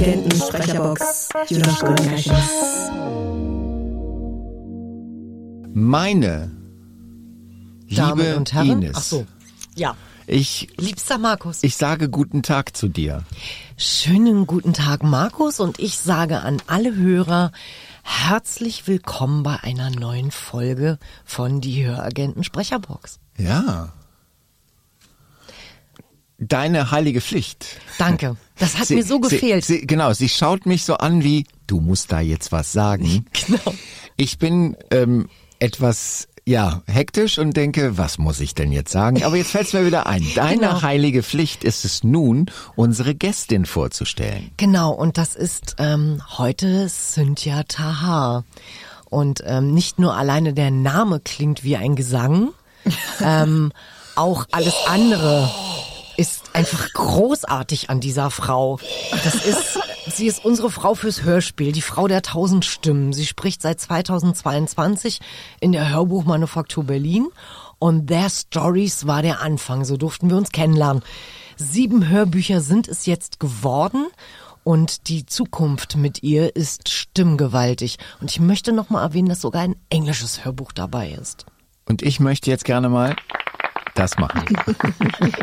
Höragenten-Sprecherbox. Jonas Meine Damen liebe und Herren. Ines, Ach so. Ja. ich, Liebster Markus. ich sage guten Tag zu dir. Schönen guten Tag, Markus. Und ich sage an alle Hörer herzlich willkommen bei einer neuen Folge von Die Höragenten Sprecherbox. Ja. Deine heilige Pflicht. Danke. Das hat Sie- mir so gefehlt. Sie, sie, genau, sie schaut mich so an wie, du musst da jetzt was sagen. Genau. Ich bin ähm, etwas, ja, hektisch und denke, was muss ich denn jetzt sagen? Aber jetzt fällt's mir wieder ein. Deine Genau. heilige Pflicht ist es nun, unsere Gästin vorzustellen. Genau, und das ist ähm, heute Cynthia Tahar. Und ähm, nicht nur alleine der Name klingt wie ein Gesang, ähm, auch alles andere ist einfach großartig an dieser Frau. Das ist, sie ist unsere Frau fürs Hörspiel, die Frau der tausend Stimmen. Sie spricht seit 2022 in der Hörbuchmanufaktur Berlin und Their Stories war der Anfang. So durften wir uns kennenlernen. Sieben Hörbücher sind es jetzt geworden. Und die Zukunft mit ihr ist stimmgewaltig. Und ich möchte noch mal erwähnen, dass sogar ein englisches Hörbuch dabei ist. Und ich möchte jetzt gerne mal das machen.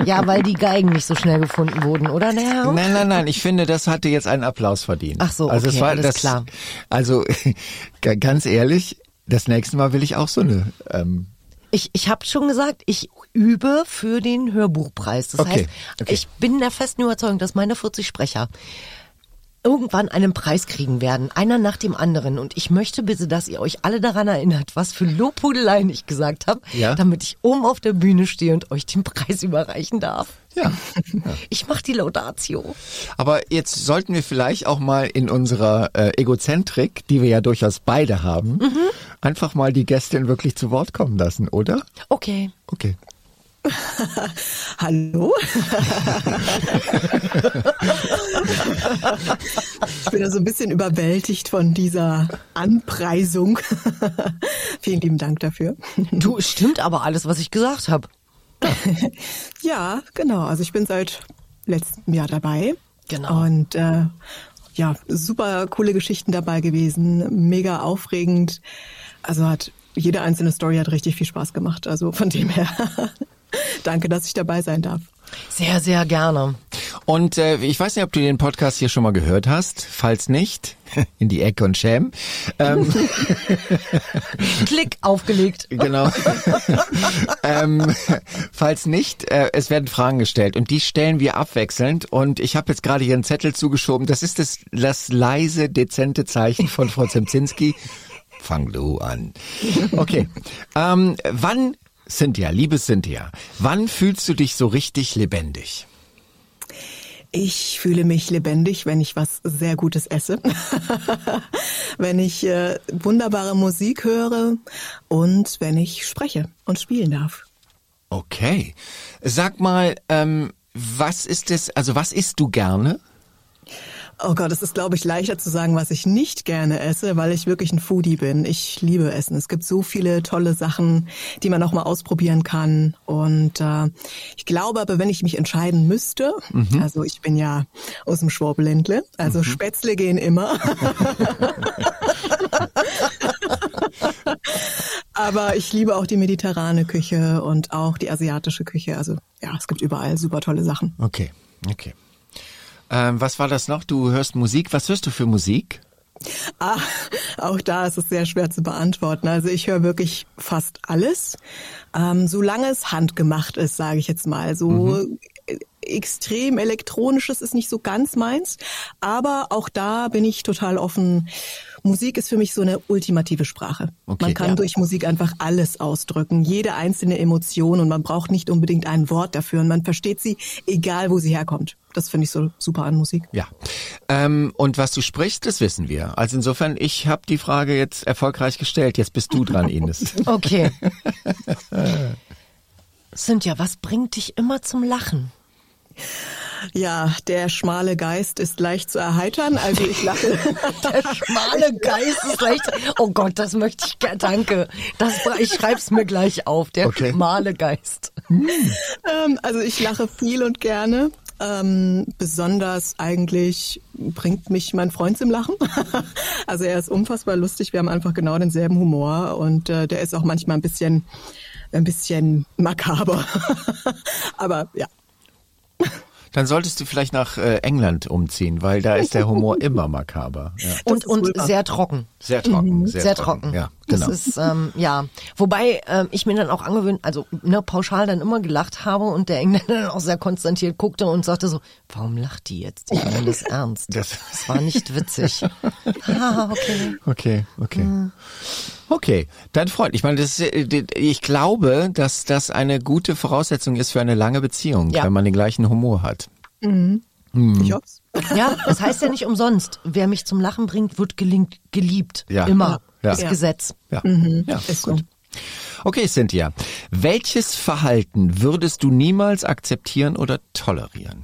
Ja, weil die Geigen nicht so schnell gefunden wurden, oder? Der Herr? Nein, nein, nein, ich finde, das hatte jetzt einen Applaus verdient. Ach so, also es okay, war alles das, klar. Also ganz ehrlich, das nächste Mal will ich auch so eine. Ähm, Ich, ich habe schon gesagt, ich übe für den Hörbuchpreis. Das Okay, heißt, okay. ich bin der festen Überzeugung, dass meine 40 Sprecher irgendwann einen Preis kriegen werden, einer nach dem anderen. Und ich möchte bitte, dass ihr euch alle daran erinnert, was für Lobhudeleien ich gesagt habe, Ja. damit ich oben auf der Bühne stehe und euch den Preis überreichen darf. ja. Ich mache die Laudatio. Aber jetzt sollten wir vielleicht auch mal in unserer äh, Egozentrik, die wir ja durchaus beide haben, Mhm. einfach mal die Gästin wirklich zu Wort kommen lassen, oder? Okay. Okay. Hallo? ich bin da so ein bisschen überwältigt von dieser Anpreisung. Vielen lieben Dank dafür. Du, stimmt aber alles, was ich gesagt habe. Ja, genau. Also ich bin seit letztem Jahr dabei. Genau. Und äh, ja, super coole Geschichten dabei gewesen, mega aufregend. Also hat jede einzelne Story hat richtig viel Spaß gemacht. Also von dem her, danke, dass ich dabei sein darf. Sehr, sehr gerne. Und äh, ich weiß nicht, ob du den Podcast hier schon mal gehört hast. Falls nicht, in die Ecke und schäm. Ähm, Klick aufgelegt. Genau. ähm, falls nicht, äh, es werden Fragen gestellt und die stellen wir abwechselnd. Und ich habe jetzt gerade hier einen Zettel zugeschoben. Das ist das, das leise, dezente Zeichen von Frau Zemzinski. Fang du an. Okay. Ähm, wann, Cynthia, liebe Cynthia, wann fühlst du dich so richtig lebendig? Ich fühle mich lebendig, wenn ich was sehr Gutes esse, wenn ich äh, wunderbare Musik höre und wenn ich spreche und spielen darf. Okay. Sag mal, ähm, was ist es, also was isst du gerne? Oh Gott, es ist, glaube ich, leichter zu sagen, was ich nicht gerne esse, weil ich wirklich ein Foodie bin. Ich liebe Essen. Es gibt so viele tolle Sachen, die man auch mal ausprobieren kann. Und äh, ich glaube aber, wenn ich mich entscheiden müsste, also ich bin ja aus dem Schwabeländle, also Spätzle gehen immer. aber ich liebe auch die mediterrane Küche und auch die asiatische Küche. Also ja, es gibt überall super tolle Sachen. Okay, okay. Ähm, was war das noch? Du hörst Musik. Was hörst du für Musik? Ah, auch da ist es sehr schwer zu beantworten. Also ich höre wirklich fast alles, ähm, solange es handgemacht ist, sage ich jetzt mal. So äh, extrem elektronisches ist nicht so ganz meins, aber auch da bin ich total offen. Musik ist für mich so eine ultimative Sprache. Okay, man kann ja. durch Musik einfach alles ausdrücken, jede einzelne Emotion und man braucht nicht unbedingt ein Wort dafür und man versteht sie, egal wo sie herkommt. Das finde ich so super an Musik. Ja. Ähm, und was du sprichst, das wissen wir. Also insofern, ich habe die Frage jetzt erfolgreich gestellt. Jetzt bist du dran, Ines. Okay. Cynthia, was bringt dich immer zum Lachen? Ja, der schmale Geist ist leicht zu erheitern. Also ich lache. Der schmale Geist ist leicht. Oh Gott, das möchte ich gerne. Danke. Das, ich schreib's mir gleich auf. Der Okay. schmale Geist. ähm, also ich lache viel und gerne. Ähm, besonders eigentlich bringt mich mein Freund zum Lachen. also er ist unfassbar lustig. Wir haben einfach genau denselben Humor und äh, der ist auch manchmal ein bisschen, ein bisschen makaber. Aber ja, dann solltest du vielleicht nach äh, England umziehen, weil da ist der Humor immer makaber. Ja. Und, und sehr trocken. Sehr trocken. Sehr, sehr trocken. trocken. Ja, genau. Das ist, ähm, ja. Wobei ähm, ich mir dann auch angewöhnt, also ne, pauschal dann immer gelacht habe und der Engländer dann auch sehr konstantiert guckte und sagte so, warum lacht die jetzt? Ich meine das ernst. Das, das war nicht witzig. ah, okay. Okay, okay. Hm. Okay, dein Freund. Ich meine, das ist, äh, ich glaube, dass das eine gute Voraussetzung ist für eine lange Beziehung, ja. wenn man den gleichen Humor hat. Mhm. Mhm. Ich hoff's. Ja, das heißt ja nicht umsonst. Wer mich zum Lachen bringt, wird gelingt, geliebt. Ja. Immer. Ja. Das ja. Gesetz. Ja. Mhm. ja. Ist gut. Okay, Cynthia. Welches Verhalten würdest du niemals akzeptieren oder tolerieren?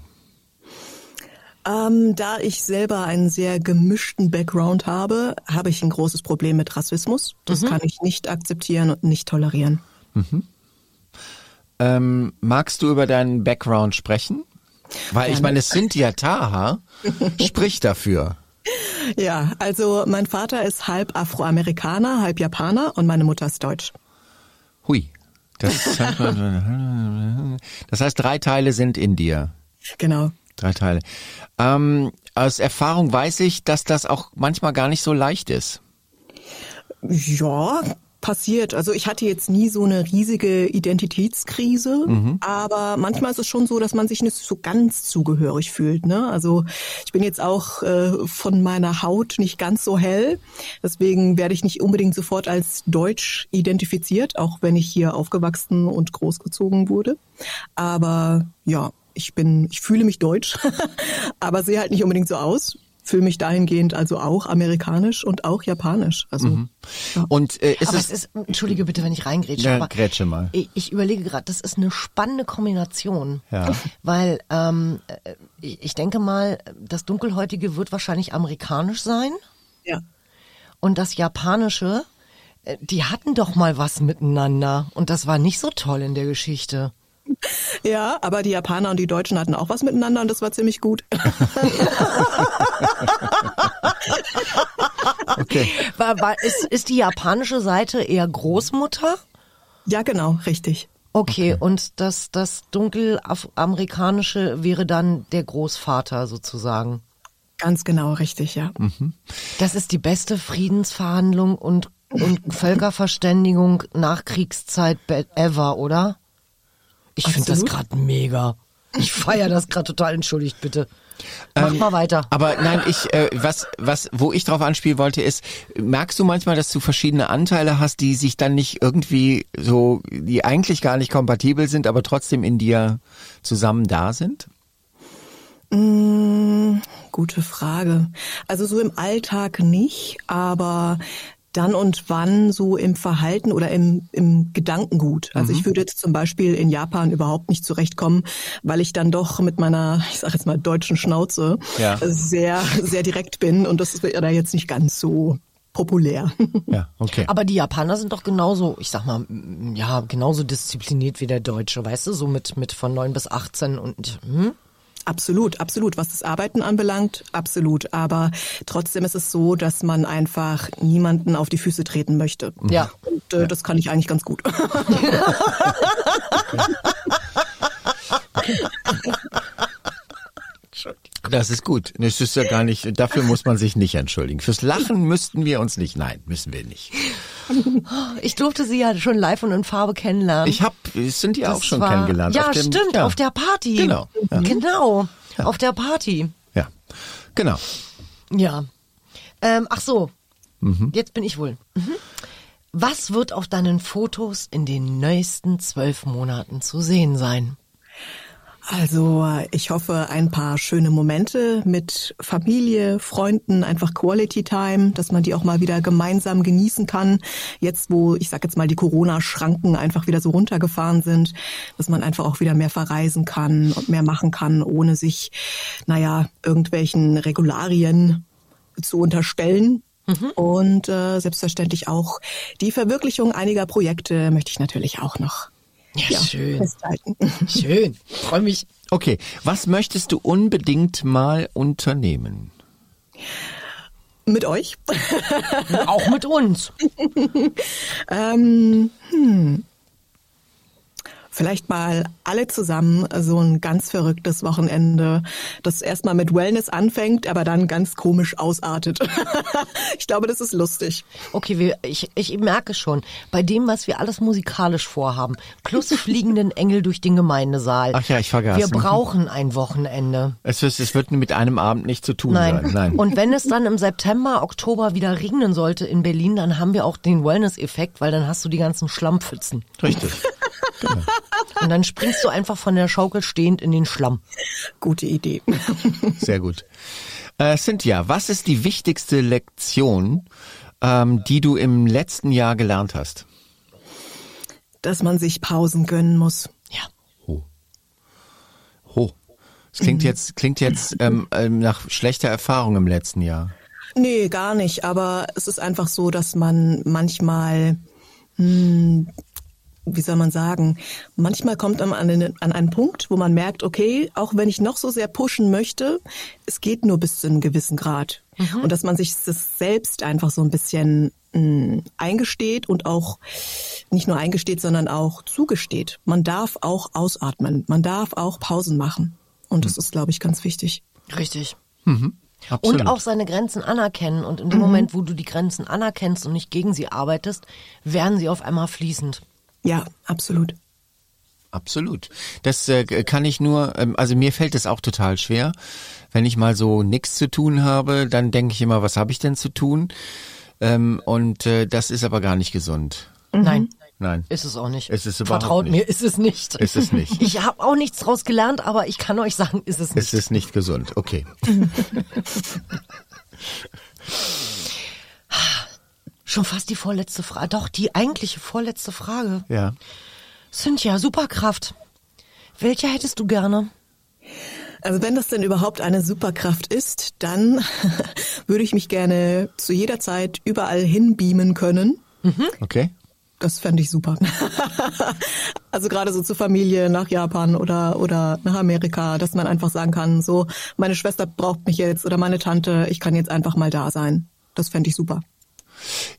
Ähm, da ich selber einen sehr gemischten Background habe, habe ich ein großes Problem mit Rassismus. Das mhm. kann ich nicht akzeptieren und nicht tolerieren. Mhm. Ähm, magst du über deinen Background sprechen? Weil ich meine, Cynthia Taha spricht dafür. Ja, also mein Vater ist halb Afroamerikaner, halb Japaner und meine Mutter ist deutsch. Hui. Das, das heißt, drei Teile sind in dir. Genau. Drei Teile. Ähm, aus Erfahrung weiß ich, dass das auch manchmal gar nicht so leicht ist. Ja, passiert. Also ich hatte jetzt nie so eine riesige Identitätskrise, mhm. aber manchmal ist es schon so, dass man sich nicht so ganz zugehörig fühlt. Ne? Also ich bin jetzt auch äh, von meiner Haut nicht ganz so hell, deswegen werde ich nicht unbedingt sofort als deutsch identifiziert, auch wenn ich hier aufgewachsen und großgezogen wurde. Aber ja, ich bin, ich fühle mich deutsch, aber sehe halt nicht unbedingt so aus. Fühle mich dahingehend also auch amerikanisch und auch japanisch. Also mhm. ja. und äh, ist aber es, es ist entschuldige bitte, wenn ich reingrätsche. Ja, aber grätsche mal. Ich, ich überlege gerade, das ist eine spannende Kombination, ja. weil ähm, äh, ich denke mal, das dunkelhäutige wird wahrscheinlich amerikanisch sein. Ja. Und das japanische, äh, die hatten doch mal was miteinander und das war nicht so toll in der Geschichte. Ja, aber die Japaner und die Deutschen hatten auch was miteinander und das war ziemlich gut. okay. War, war, ist, ist die japanische Seite eher Großmutter? Ja, genau, richtig. Okay, okay. und das, das dunkelamerikanische wäre dann der Großvater sozusagen. Ganz genau, richtig, ja. Mhm. Das ist die beste Friedensverhandlung und, und Völkerverständigung nach Kriegszeit ever, oder? Ich finde das gerade mega. Ich feiere das gerade total. Entschuldigt bitte. Mach ähm, mal weiter. Aber nein, ich äh, was was wo ich drauf anspielen wollte ist, merkst du manchmal, dass du verschiedene Anteile hast, die sich dann nicht irgendwie so, die eigentlich gar nicht kompatibel sind, aber trotzdem in dir zusammen da sind? Mm, gute Frage. Also so im Alltag nicht, aber dann und wann so im Verhalten oder im, im Gedankengut. Also mhm. ich würde jetzt zum Beispiel in Japan überhaupt nicht zurechtkommen, weil ich dann doch mit meiner, ich sage jetzt mal, deutschen Schnauze ja. sehr, sehr direkt bin und das ist da jetzt nicht ganz so populär. Ja, okay. Aber die Japaner sind doch genauso, ich sag mal, ja, genauso diszipliniert wie der Deutsche, weißt du, so mit, mit von neun bis 18 und, hm? Absolut, absolut. Was das Arbeiten anbelangt, absolut. Aber trotzdem ist es so, dass man einfach niemanden auf die Füße treten möchte. Ja. Und äh, ja. das kann ich eigentlich ganz gut. Das ist gut. Das ist ja gar nicht, dafür muss man sich nicht entschuldigen. Fürs Lachen müssten wir uns nicht, nein, müssen wir nicht. Ich durfte sie ja schon live und in Farbe kennenlernen. Ich hab, sind die auch schon war, kennengelernt. Ja, dem, stimmt, ja. auf der Party. Genau. Ja. Genau, ja. auf der Party. Ja, genau. Ja. Ähm, ach so, mhm. jetzt bin ich wohl. Mhm. Was wird auf deinen Fotos in den nächsten zwölf Monaten zu sehen sein? Also ich hoffe ein paar schöne Momente mit Familie, Freunden, einfach Quality Time, dass man die auch mal wieder gemeinsam genießen kann. Jetzt, wo ich sag jetzt mal die Corona-Schranken einfach wieder so runtergefahren sind, dass man einfach auch wieder mehr verreisen kann und mehr machen kann, ohne sich, naja, irgendwelchen Regularien zu unterstellen. Mhm. Und äh, selbstverständlich auch die Verwirklichung einiger Projekte möchte ich natürlich auch noch ja, ja schön. Festhalten. Schön. Freue mich. Okay, was möchtest du unbedingt mal unternehmen? Mit euch? Auch mit uns. ähm, hm. Vielleicht mal alle zusammen so ein ganz verrücktes Wochenende, das erstmal mit Wellness anfängt, aber dann ganz komisch ausartet. ich glaube, das ist lustig. Okay, wir, ich, ich merke schon, bei dem, was wir alles musikalisch vorhaben, plus fliegenden Engel durch den Gemeindesaal. Ach ja, ich vergaß. Wir brauchen ein Wochenende. Es, ist, es wird mit einem Abend nicht zu tun Nein. sein. Nein. Und wenn es dann im September, Oktober wieder regnen sollte in Berlin, dann haben wir auch den Wellness-Effekt, weil dann hast du die ganzen Schlammpfützen. Richtig. Genau. Und dann springst du einfach von der Schaukel stehend in den Schlamm. Gute Idee. Sehr gut. Äh, Cynthia, was ist die wichtigste Lektion, ähm, die du im letzten Jahr gelernt hast? Dass man sich Pausen gönnen muss. Ja. Oh. Oh. Das klingt mhm. jetzt, klingt jetzt ähm, ähm, nach schlechter Erfahrung im letzten Jahr. Nee, gar nicht. Aber es ist einfach so, dass man manchmal mh, hm, wie soll man sagen, manchmal kommt man an, einen, an einen Punkt, wo man merkt, okay, auch wenn ich noch so sehr pushen möchte, es geht nur bis zu einem gewissen Grad. Mhm. Und dass man sich das selbst einfach so ein bisschen mh, mm, eingesteht und auch nicht nur eingesteht, sondern auch zugesteht. Man darf auch ausatmen, man darf auch Pausen machen. Und das mhm. ist, glaube ich, ganz wichtig. Richtig. Mhm. Absolut. Und auch seine Grenzen anerkennen. Und in dem mhm. Moment, wo du die Grenzen anerkennst und nicht gegen sie arbeitest, werden sie auf einmal fließend. Ja, absolut. Absolut. Das äh, kann ich nur, ähm, also mir fällt es auch total schwer. Wenn ich mal so nichts zu tun habe, dann denke ich immer, was habe ich denn zu tun? Ähm, und äh, das ist aber gar nicht gesund. Mhm. Nein. Nein. Ist es auch nicht. Ist es überhaupt Vertraut nicht. mir, ist es nicht. Ist es nicht. Ich habe auch nichts draus gelernt, aber ich kann euch sagen, ist es nicht. Ist es nicht gesund, okay. Schon fast die vorletzte Frage. Doch, die eigentliche vorletzte Frage. Ja. Cynthia, Superkraft. Welche hättest du gerne? Also wenn das denn überhaupt eine Superkraft ist, dann würde ich mich gerne zu jeder Zeit überall hinbeamen können. Mhm. Okay. Das fände ich super. also gerade so zur Familie nach Japan oder, oder nach Amerika, dass man einfach sagen kann, so, meine Schwester braucht mich jetzt oder meine Tante, ich kann jetzt einfach mal da sein. Das fände ich super.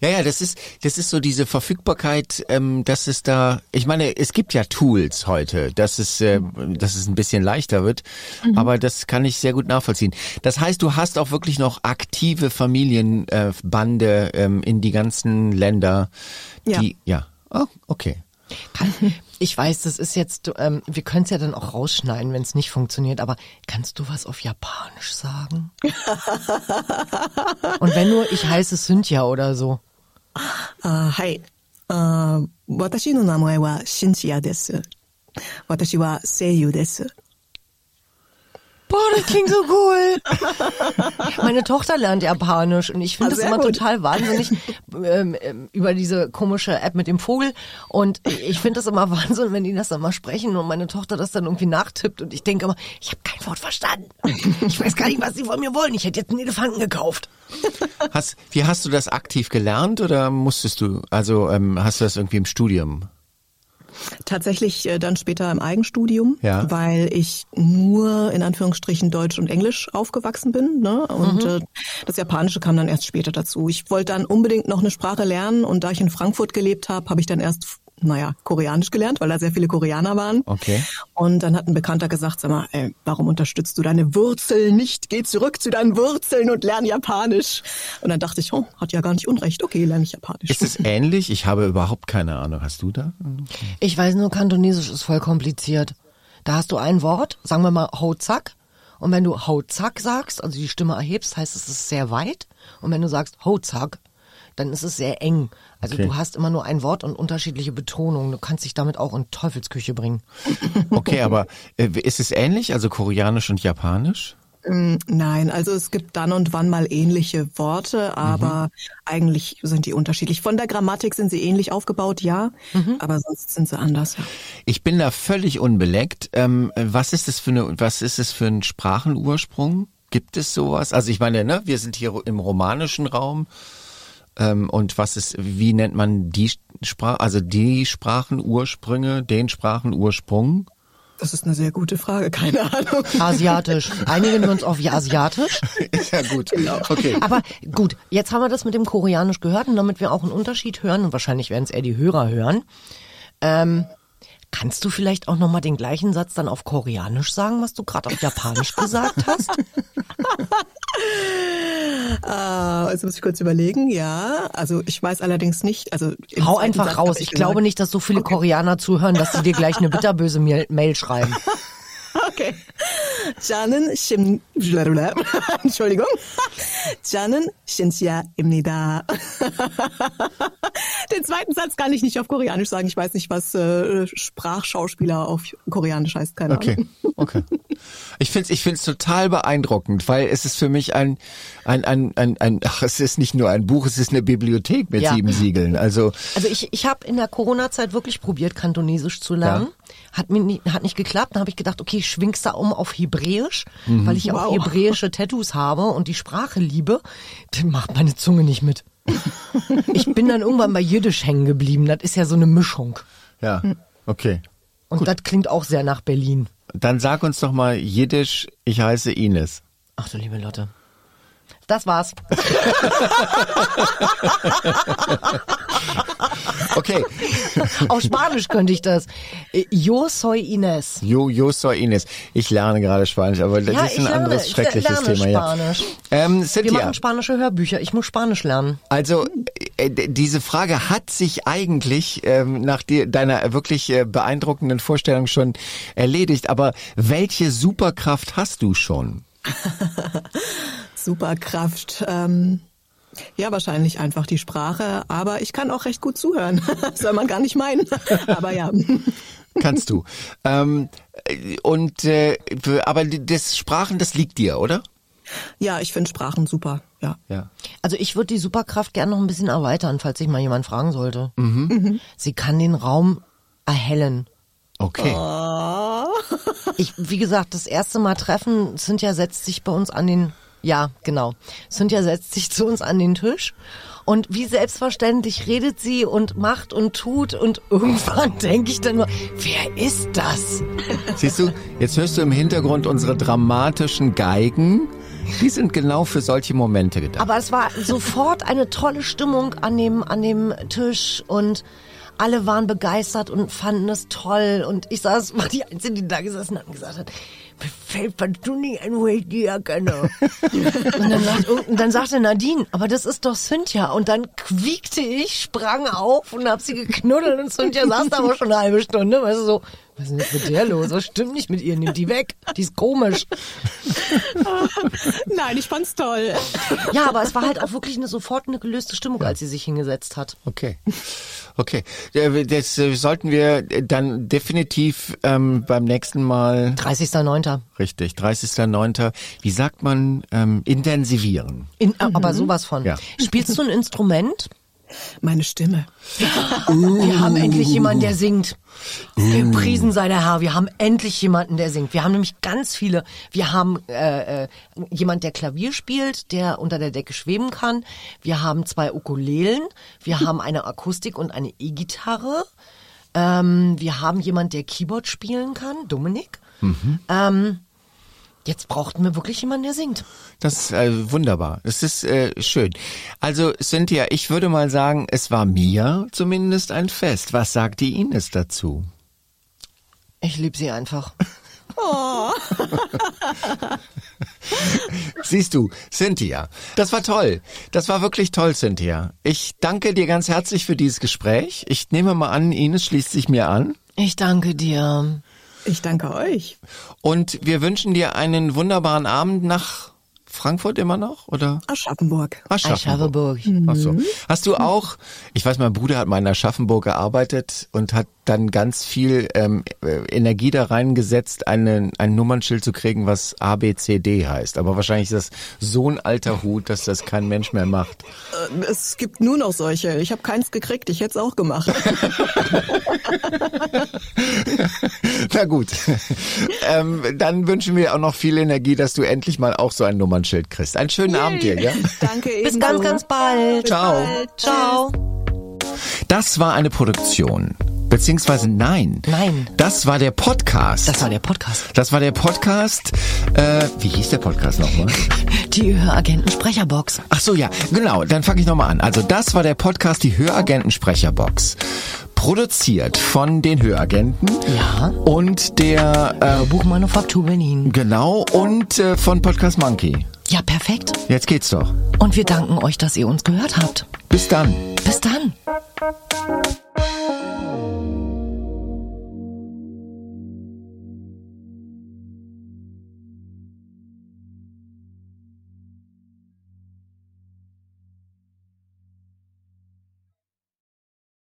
Ja, ja, das ist, das ist so diese Verfügbarkeit, ähm, dass es da, ich meine, es gibt ja Tools heute, dass es, äh, dass es ein bisschen leichter wird, mhm. aber das kann ich sehr gut nachvollziehen. Das heißt, du hast auch wirklich noch aktive Familienbande äh, ähm, in die ganzen Länder, die, ja, ja. Oh, okay. Ich weiß, das ist jetzt, ähm, wir können es ja dann auch rausschneiden, wenn es nicht funktioniert, aber kannst du was auf Japanisch sagen? Und wenn nur, ich heiße Cynthia oder so. Uh, はい。Uh, 私の名前はシンチアです。私は声優です。 Boah, das klingt so cool. Meine Tochter lernt Japanisch und ich finde ah, das immer gut. total wahnsinnig ähm, ähm, über diese komische App mit dem Vogel. Und ich finde das immer Wahnsinn, wenn die das dann mal sprechen und meine Tochter das dann irgendwie nachtippt und ich denke immer, ich habe kein Wort verstanden. Ich weiß gar nicht, was sie von mir wollen. Ich hätte jetzt einen Elefanten gekauft. Hast, wie hast du das aktiv gelernt oder musstest du, also ähm, hast du das irgendwie im Studium? Tatsächlich äh, dann später im Eigenstudium, ja. weil ich nur in Anführungsstrichen Deutsch und Englisch aufgewachsen bin. Ne? Und mhm. äh, das Japanische kam dann erst später dazu. Ich wollte dann unbedingt noch eine Sprache lernen und da ich in Frankfurt gelebt habe, habe ich dann erst naja, Koreanisch gelernt, weil da sehr viele Koreaner waren. Okay. Und dann hat ein Bekannter gesagt, sag mal, ey, warum unterstützt du deine Wurzeln nicht? Geh zurück zu deinen Wurzeln und lern Japanisch. Und dann dachte ich, oh, hat ja gar nicht Unrecht. Okay, lerne ich Japanisch. Ist es ähnlich? Ich habe überhaupt keine Ahnung. Hast du da? Ich weiß nur, Kantonesisch ist voll kompliziert. Da hast du ein Wort, sagen wir mal Hozak. Und wenn du Hozak sagst, also die Stimme erhebst, heißt es, es ist sehr weit. Und wenn du sagst Hozak, dann ist es sehr eng. Also okay. du hast immer nur ein Wort und unterschiedliche Betonungen. Du kannst dich damit auch in Teufelsküche bringen. Okay, aber äh, ist es ähnlich, also Koreanisch und Japanisch? Mm, nein, also es gibt dann und wann mal ähnliche Worte, aber mhm. eigentlich sind die unterschiedlich. Von der Grammatik sind sie ähnlich aufgebaut, ja, mhm. aber sonst sind sie anders. Ja. Ich bin da völlig unbeleckt. Ähm, was ist das für eine, was ist das für ein Sprachenursprung? Gibt es sowas? Also ich meine, ne, wir sind hier im romanischen Raum. Ähm, und was ist, wie nennt man die Sprache, also die Sprachenursprünge, den Sprachenursprung? Das ist eine sehr gute Frage, keine Ahnung. Asiatisch. Einigen wir uns auf Asiatisch? ja gut. Okay. Aber gut, jetzt haben wir das mit dem Koreanisch gehört und damit wir auch einen Unterschied hören und wahrscheinlich werden es eher die Hörer hören. Ähm, kannst du vielleicht auch nochmal den gleichen Satz dann auf Koreanisch sagen, was du gerade auf Japanisch gesagt hast? Äh, jetzt muss ich kurz überlegen. Ja, also ich weiß allerdings nicht. Also im Hau zweiten einfach Satz raus. hab Ich gesagt- glaube nicht, dass so viele Koreaner zuhören, dass sie dir gleich eine bitterböse Mail Mail schreiben. Okay. 저는 심 Entschuldigung. 저는 신지아입니다. Den zweiten Satz kann ich nicht auf Koreanisch sagen. Ich weiß nicht, was äh, Sprachschauspieler auf Koreanisch heißt. Keine Okay, Ahnung. okay. Ich finde es ich find's total beeindruckend, weil es ist für mich ein, ein, ein, ein, ein, ach, es ist nicht nur ein Buch, es ist eine Bibliothek mit Ja. sieben Siegeln. Also, Also ich, ich habe in der Corona-Zeit wirklich probiert, Kantonesisch zu lernen. Hat mir nie, hat nicht geklappt. Dann habe ich gedacht, okay, ich schwing's da um auf Hebräisch, weil ich auch Wow. hebräische Tattoos habe und die Sprache liebe. Dann macht meine Zunge nicht mit. Ich bin dann irgendwann bei Jiddisch hängen geblieben. Das ist ja so eine Mischung. ja, okay. Und das klingt auch sehr nach Berlin. Dann sag uns doch mal Jiddisch, ich heiße Ines. Ach du liebe Lotte. Das war's. Okay. Auf Spanisch könnte ich das. Äh, Yo soy Ines. Yo, yo soy Ines. Ich lerne gerade Spanisch, aber das Ja, ist ein ich lerne- anderes ich schreckliches lerne Thema. Spanisch. Ja. Ähm, Wir Cynthia, machen spanische Hörbücher. Ich muss Spanisch lernen. also äh, diese Frage hat sich eigentlich ähm, nach dir, deiner wirklich äh, beeindruckenden Vorstellung schon erledigt. Aber welche Superkraft hast du schon? Superkraft. Ähm, ja, wahrscheinlich einfach die Sprache. Aber ich kann auch recht gut zuhören. Soll man gar nicht meinen. Aber ja. Kannst du. ähm, äh, und äh, aber das Sprachen, das liegt dir, oder? Ja, ich finde Sprachen super. Ja. Ja. Also ich würde die Superkraft gerne noch ein bisschen erweitern, falls sich mal jemand fragen sollte. Mhm. Sie kann den Raum erhellen. Okay. Ich, wie gesagt, das erste Mal treffen, Cynthia setzt sich bei uns an den, ja, genau. Cynthia setzt sich zu uns an den Tisch und wie selbstverständlich redet sie und macht und tut und irgendwann denke ich dann nur, wer ist das? Siehst du, jetzt hörst du im Hintergrund unsere dramatischen Geigen. Die sind genau für solche Momente gedacht. Aber es war sofort eine tolle Stimmung an dem, an dem Tisch und alle waren begeistert und fanden es toll. Und ich saß, war die Einzige, die da gesessen hat und gesagt hat, fällt nicht ein, erkenne. und, dann sagt, und dann sagte Nadine, aber das ist doch Cynthia. Und dann quiekte ich, sprang auf und hab sie geknuddelt und Cynthia saß da aber schon eine halbe Stunde. Weißt du, so, was ist denn jetzt mit der los? Was stimmt nicht mit ihr? Nimmt die weg. Die ist komisch. Nein, ich fand's toll. Ja, aber es war halt auch wirklich eine sofort eine gelöste Stimmung, als sie sich hingesetzt hat. Okay. Okay. Äh, Das äh, sollten wir dann definitiv ähm, beim nächsten Mal, 30.09. richtig, 30.09., wie sagt man, ähm, intensivieren. In, Aber sowas von. Ja. Spielst du ein Instrument? Meine Stimme. Wir haben endlich jemanden, der singt. Gepriesen sei der Herr. Wir haben endlich jemanden, der singt. Wir haben nämlich ganz viele. Wir haben äh, äh, jemand, der Klavier spielt, der unter der Decke schweben kann. Wir haben zwei Ukulelen. Wir haben eine Akustik und eine E-Gitarre. Ähm, wir haben jemand, der Keyboard spielen kann, Dominik. Ähm, jetzt brauchten wir wirklich jemanden, der singt. Das ist äh, wunderbar. Das ist äh, schön. Also Cynthia, ich würde mal sagen, es war mir zumindest ein Fest. Was sagt die Ines dazu? Ich liebe sie einfach. Siehst du, Cynthia, das war toll. Das war wirklich toll, Cynthia. Ich danke dir ganz herzlich für dieses Gespräch. Ich nehme mal an, Ines schließt sich mir an. Ich danke dir. Ich danke euch. Und wir wünschen dir einen wunderbaren Abend nach Frankfurt immer noch, oder? Aschaffenburg. Aschaffenburg. Ach so. Hast du auch, ich weiß, mein Bruder hat mal in Aschaffenburg gearbeitet und hat dann ganz viel ähm, äh, Energie da reingesetzt, einen, ein Nummernschild zu kriegen, was A, B, C, D heißt. Aber wahrscheinlich ist das so ein alter Hut, dass das kein Mensch mehr macht. Äh, Es gibt nur noch solche. Ich habe keins gekriegt. Ich hätte es auch gemacht. Na gut. ähm, dann wünschen wir auch noch viel Energie, dass du endlich mal auch so ein Nummernschild kriegst. Einen schönen Abend dir, ja? Danke Bis ebenso. ganz, ganz bald. Ciao. Ciao. Das war eine Produktion Beziehungsweise nein. Nein. Das war der Podcast. Das war der Podcast. Das war der Podcast. Äh, wie hieß der Podcast nochmal? Die Höragenten Sprecherbox. Ach so, ja, genau. Dann fange ich nochmal an. Also das war der Podcast, die Höragenten Sprecherbox. Produziert von den Höragenten. Ja. Und der, äh, Buchmanufaktur Berlin. genau, und äh, von Podcast Monkey. Ja, perfekt. Jetzt geht's doch. Und wir danken euch, dass ihr uns gehört habt. Bis dann. Bis dann.